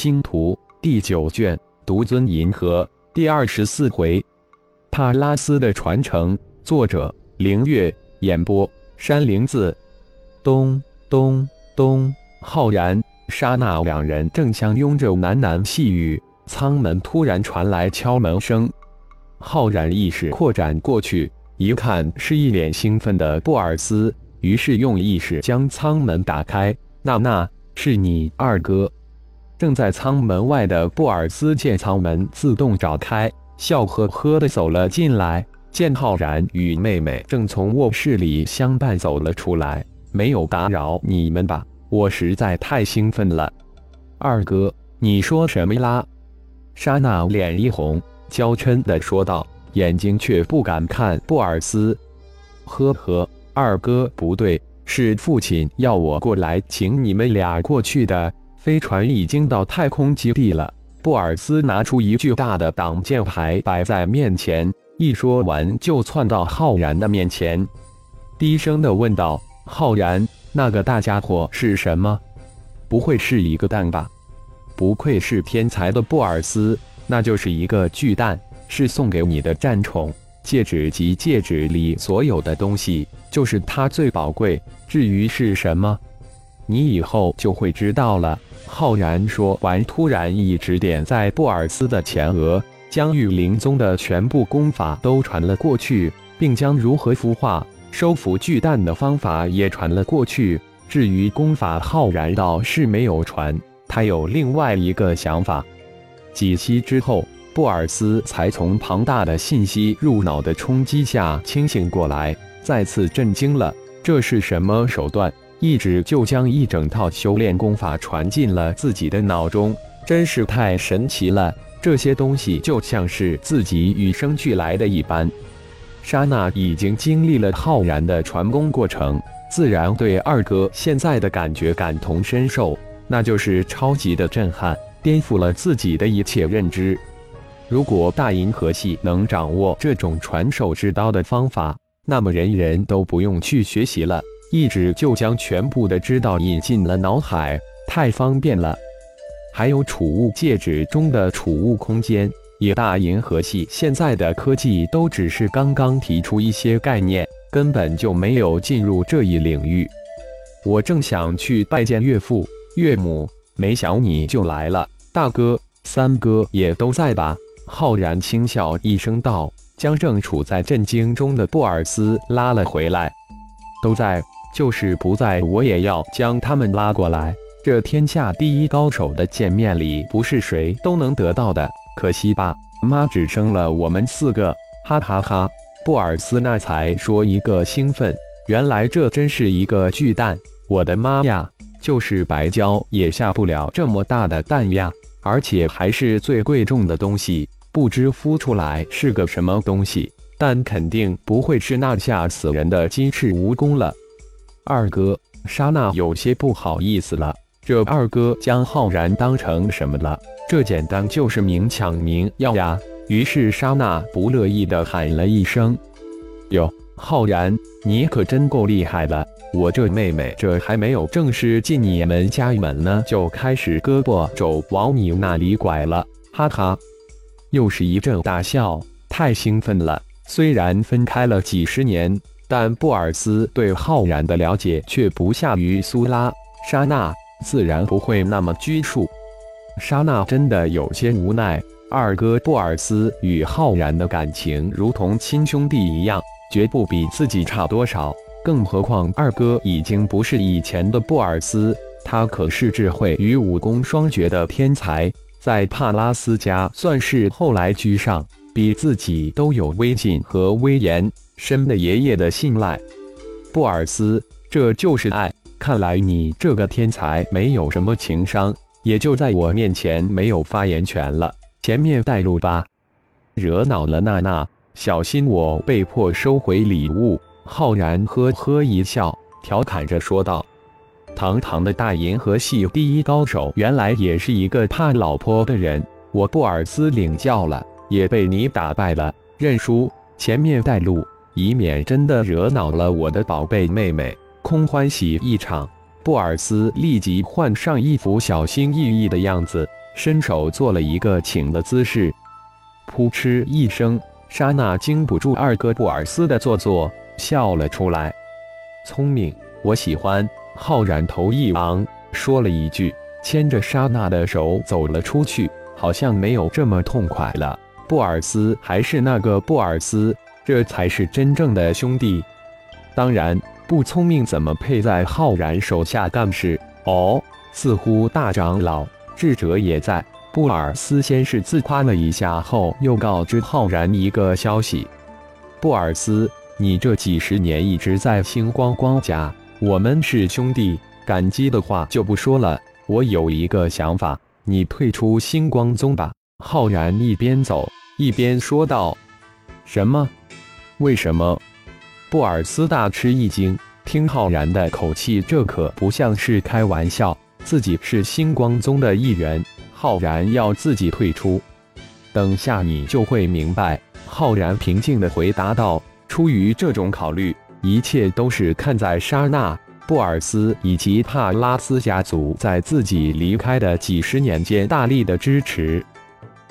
星图第九卷独尊银河第二十四回，帕拉斯的传承。作者：凌月。演播：山灵子。咚咚咚！浩然、沙娜两人正相拥着喃喃细语，舱门突然传来敲门声。浩然意识扩展过去，一看是一脸兴奋的布尔斯，于是用意识将舱门打开。娜娜，是你二哥。正在舱门外的布尔斯见舱门自动找开，笑呵呵的走了进来。见浩然与妹妹正从卧室里相伴走了出来，没有打扰你们吧？我实在太兴奋了。二哥，你说什么啦？莎娜脸一红，娇嗔的说道，眼睛却不敢看布尔斯。呵呵，二哥不对，是父亲要我过来请你们俩过去的。飞船已经到太空基地了。布尔斯拿出一巨大的挡箭牌摆在面前。一说完，就窜到浩然的面前，低声的问道：“浩然，那个大家伙是什么？不会是一个蛋吧？不愧是天才的布尔斯，那就是一个巨蛋，是送给你的战宠戒指及戒指里所有的东西，就是它最宝贵。至于是什么，你以后就会知道了。”浩然说完，突然一指点在布尔斯的前额。将玉灵宗的全部功法都传了过去，并将如何孵化、收服巨蛋的方法也传了过去。至于功法，浩然倒是没有传，他有另外一个想法。几息之后，布尔斯才从庞大的信息入脑的冲击下清醒过来，再次震惊了。这是什么手段？一指就将一整套修炼功法传进了自己的脑中，真是太神奇了。这些东西就像是自己与生俱来的一般。莎娜已经经历了浩然的传功过程，自然对二哥现在的感觉感同身受，那就是超级的震撼，颠覆了自己的一切认知。如果大银河系能掌握这种传授之刀的方法，那么人人都不用去学习了，一指就将全部的知道引进了脑海，太方便了。还有储物戒指中的储物空间，也大银河系现在的科技都只是刚刚提出一些概念，根本就没有进入这一领域。我正想去拜见岳父岳母，没想你就来了。大哥、三哥也都在吧？浩然轻笑一声道，将正处在震惊中的布尔斯拉了回来。都在，就是不在，我也要将他们拉过来。这天下第一高手的见面礼，不是谁都能得到的。可惜吧，妈只生了我们四个，哈哈哈！布尔斯那才说一个兴奋，原来这真是一个巨蛋！我的妈呀，就是白胶也下不了这么大的蛋呀！而且还是最贵重的东西，不知孵出来是个什么东西，但肯定不会是那吓死人的金翅蜈蚣了。二哥，莎娜有些不好意思了。这二哥将浩然当成什么了？这简单就是明抢明要呀！于是莎娜不乐意地喊了一声：“哟，浩然，你可真够厉害的！我这妹妹这还没有正式进你们家门呢，就开始胳膊肘往你那里拐了，哈哈！”又是一阵大笑，太兴奋了。虽然分开了几十年，但布尔斯对浩然的了解却不下于苏拉、莎娜。自然不会那么拘束。莎娜真的有些无奈。二哥布尔斯与浩然的感情如同亲兄弟一样，绝不比自己差多少。更何况二哥已经不是以前的布尔斯，他可是智慧与武功双绝的天才，在帕拉斯家算是后来居上，比自己都有威信和威严，深得爷爷的信赖。布尔斯，这就是爱。看来你这个天才没有什么情商，也就在我面前没有发言权了。前面带路吧，惹恼了娜娜，小心我被迫收回礼物。浩然呵呵一笑，调侃着说道：“堂堂的大银河系第一高手，原来也是一个怕老婆的人。我布尔斯领教了，也被你打败了。认输，前面带路，以免真的惹恼了我的宝贝妹妹。”空欢喜一场，布尔斯立即换上一副小心翼翼的样子，伸手做了一个请的姿势。噗嗤一声，莎娜经不住二哥布尔斯的做作，笑了出来。聪明，我喜欢。浩然头一昂，说了一句，牵着莎娜的手走了出去，好像没有这么痛快了。布尔斯还是那个布尔斯，这才是真正的兄弟。当然，不聪明怎么配在浩然手下干事？哦，似乎大长老智者也在。布尔斯先是自夸了一下，后又告知浩然一个消息：布尔斯，你这几十年一直在星光光家，我们是兄弟，感激的话就不说了。我有一个想法，你退出星光宗吧。浩然一边走一边说道：“什么？为什么？”布尔斯大吃一惊，听浩然的口气，这可不像是开玩笑。自己是星光宗的一员。浩然要自己退出，等下你就会明白。浩然平静地回答道：“出于这种考虑，一切都是看在莎娜、布尔斯以及帕拉斯家族在自己离开的几十年间大力的支持。”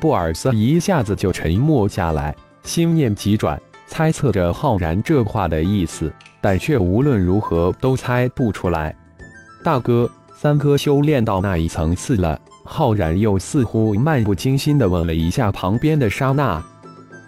布尔斯一下子就沉默下来，心念急转，猜测着浩然这话的意思，但却无论如何都猜不出来。大哥，三哥修炼到那一层次了？浩然又似乎漫不经心地问了一下旁边的莎娜：“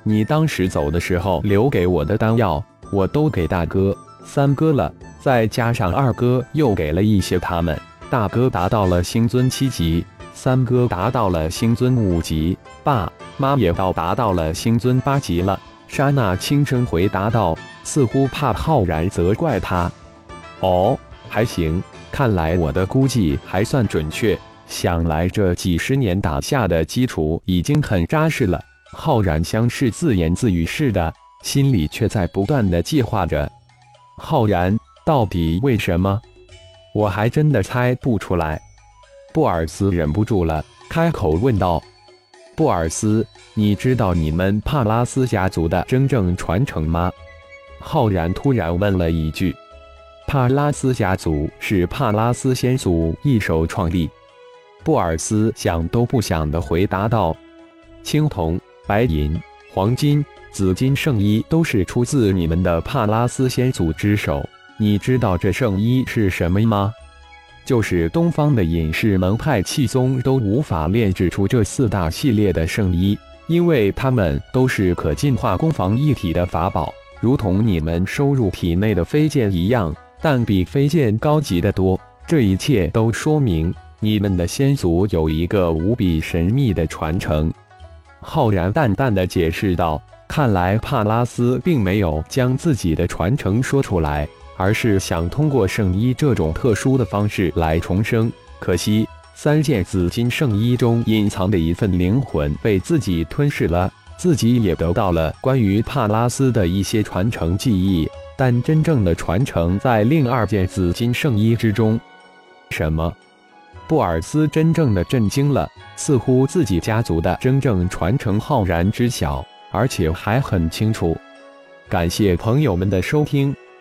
你当时走的时候留给我的丹药，我都给大哥、三哥了，再加上二哥又给了一些他们。大哥达到了星尊七级，三哥达到了星尊五级，爸妈也到达到了星尊八级了。”莎娜轻声回答道，似乎怕浩然责怪他。“哦，还行，看来我的估计还算准确。”想来这几十年打下的基础已经很扎实了。浩然相视自言自语似的，心里却在不断的计划着：浩然到底为什么？我还真的猜不出来。布尔斯忍不住了，开口问道：“布尔斯，你知道你们帕拉斯家族的真正传承吗？”浩然突然问了一句：“帕拉斯家族是帕拉斯先祖一手创立。”布尔斯想都不想地回答道：“青铜、白银、黄金、紫金圣衣都是出自你们的帕拉斯先祖之手。你知道这圣衣是什么吗？就是东方的隐士门派气宗都无法炼制出这四大系列的圣衣，因为它们都是可进化攻防一体的法宝，如同你们收入体内的飞剑一样，但比飞剑高级的多。这一切都说明。”你们的先祖有一个无比神秘的传承，浩然淡淡的解释道：“看来帕拉斯并没有将自己的传承说出来，而是想通过圣衣这种特殊的方式来重生。可惜三件紫金圣衣中隐藏的一份灵魂被自己吞噬了，自己也得到了关于帕拉斯的一些传承记忆，但真正的传承在另二件紫金圣衣之中。什么？”布尔斯真正的震惊了，似乎自己家族的真正传承浩然知晓，而且还很清楚。感谢朋友们的收听，